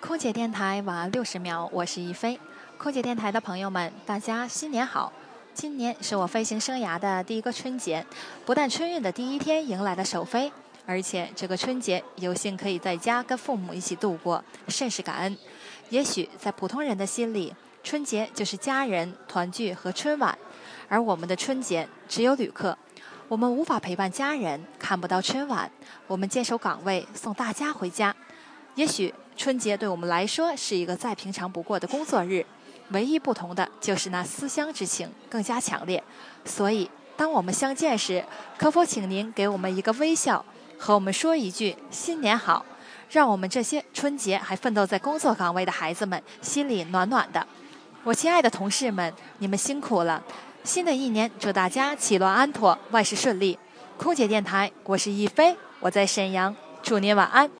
空姐电台晚安六十秒，我是一飞。空姐电台的朋友们，大家新年好！今年是我飞行生涯的第一个春节，不但春运的第一天迎来了首飞，而且这个春节有幸可以在家跟父母一起度过，甚是感恩。也许在普通人的心里，春节就是家人团聚和春晚，而我们的春节只有旅客，我们无法陪伴家人，看不到春晚，我们坚守岗位，送大家回家。也许春节对我们来说是一个再平常不过的工作日，唯一不同的就是那思乡之情更加强烈。所以，当我们相见时，可否请您给我们一个微笑，和我们说一句“新年好”，让我们这些春节还奋斗在工作岗位的孩子们心里暖暖的。我亲爱的同事们，你们辛苦了！新的一年，祝大家起落安妥，万事顺利。空姐电台，我是一飞，我在沈阳，祝您晚安。